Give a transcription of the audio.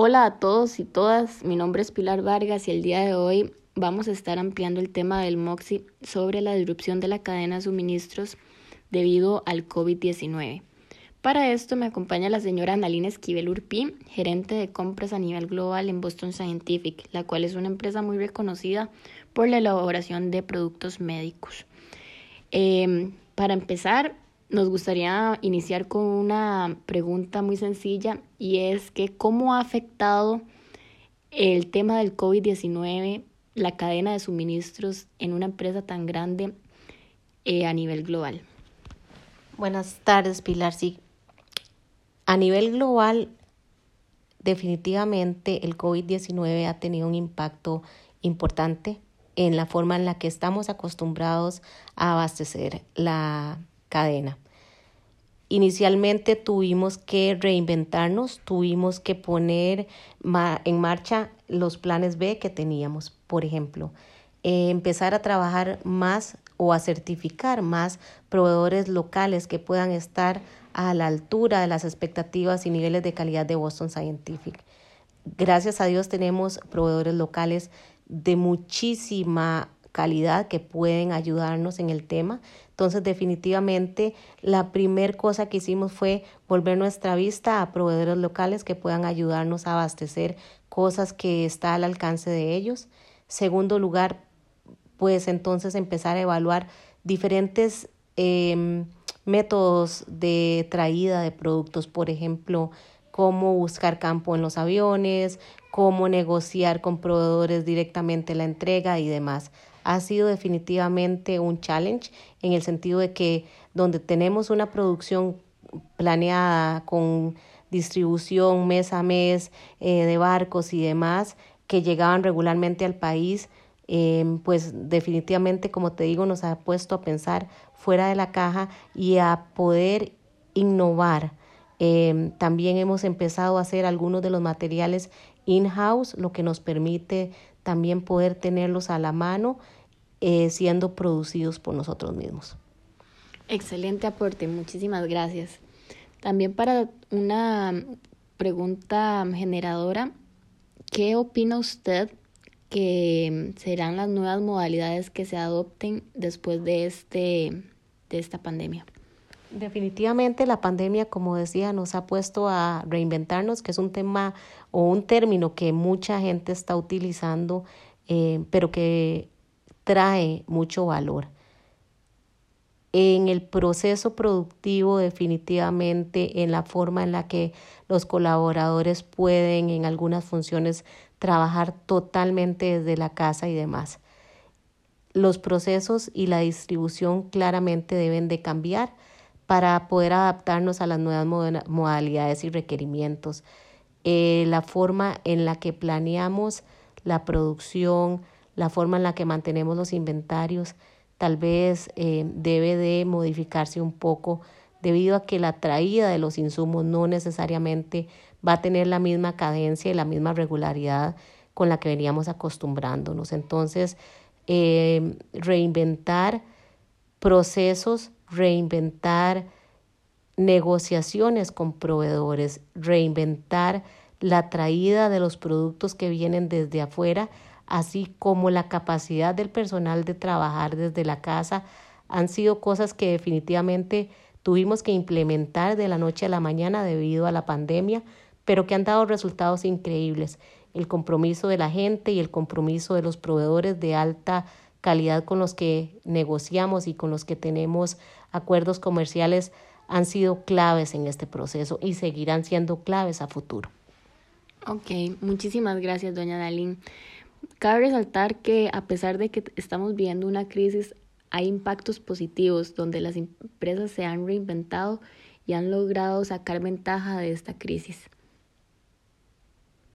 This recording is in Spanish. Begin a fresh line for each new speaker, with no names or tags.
Hola a todos y todas, mi nombre es Pilar Vargas y el día de hoy vamos a estar ampliando el tema del MOXI sobre la disrupción de la cadena de suministros debido al COVID-19. Para esto me acompaña la señora Annalina Esquivel Urpí, gerente de compras a nivel global en Boston Scientific, la cual es una empresa muy reconocida por la elaboración de productos médicos. Em, para empezar, nos gustaría iniciar con una pregunta muy sencilla y es que cómo ha afectado el tema del COVID-19 la cadena de suministros en una empresa tan grande eh, a nivel global.
Buenas tardes, Pilar. Sí, a nivel global, definitivamente el COVID-19 ha tenido un impacto importante en la forma en la que estamos acostumbrados a abastecer la cadena. Inicialmente tuvimos que reinventarnos, tuvimos que poner en marcha los planes B que teníamos. Por ejemplo, eh, empezar a trabajar más o a certificar más proveedores locales que puedan estar a la altura de las expectativas y niveles de calidad de Boston Scientific. Gracias a Dios tenemos proveedores locales de muchísima calidad que pueden ayudarnos en el tema. Entonces, definitivamente, la primer cosa que hicimos fue volver nuestra vista a proveedores locales que puedan ayudarnos a abastecer cosas que está al alcance de ellos. Segundo lugar, pues entonces empezar a evaluar diferentes em, métodos de traída de productos, por ejemplo, cómo buscar campo en los aviones, cómo negociar con proveedores directamente la entrega y demás ha sido definitivamente un challenge en el sentido de que donde tenemos una producción planeada con distribución mes a mes eh, de barcos y demás que llegaban regularmente al país, eh, pues definitivamente, como te digo, nos ha puesto a pensar fuera de la caja y a poder innovar. Eh, también hemos empezado a hacer algunos de los materiales in-house, lo que nos permite también poder tenerlos a la mano eh, siendo producidos por nosotros mismos.
Excelente aporte, muchísimas gracias. También para una pregunta generadora, ¿qué opina usted que serán las nuevas modalidades que se adopten después de, este, de esta pandemia?
Definitivamente la pandemia, como decía, nos ha puesto a reinventarnos, que es un tema o un término que mucha gente está utilizando, eh, pero que trae mucho valor. En el proceso productivo definitivamente, en la forma en la que los colaboradores pueden en algunas funciones trabajar totalmente desde la casa y demás. Los procesos y la distribución claramente deben de cambiar para poder adaptarnos a las nuevas modalidades y requerimientos. Eh, la forma en la que planeamos la producción, la forma en la que mantenemos los inventarios, tal vez eh, debe de modificarse un poco debido a que la traída de los insumos no necesariamente va a tener la misma cadencia y la misma regularidad con la que veníamos acostumbrándonos. Entonces, eh, reinventar procesos reinventar negociaciones con proveedores, reinventar la traída de los productos que vienen desde afuera, así como la capacidad del personal de trabajar desde la casa, han sido cosas que definitivamente tuvimos que implementar de la noche a la mañana debido a la pandemia, pero que han dado resultados increíbles. El compromiso de la gente y el compromiso de los proveedores de alta calidad con los que negociamos y con los que tenemos acuerdos comerciales han sido claves en este proceso y seguirán siendo claves a futuro.
Ok, muchísimas gracias, doña Dalín. Cabe resaltar que a pesar de que estamos viviendo una crisis, hay impactos positivos donde las empresas se han reinventado y han logrado sacar ventaja de esta crisis.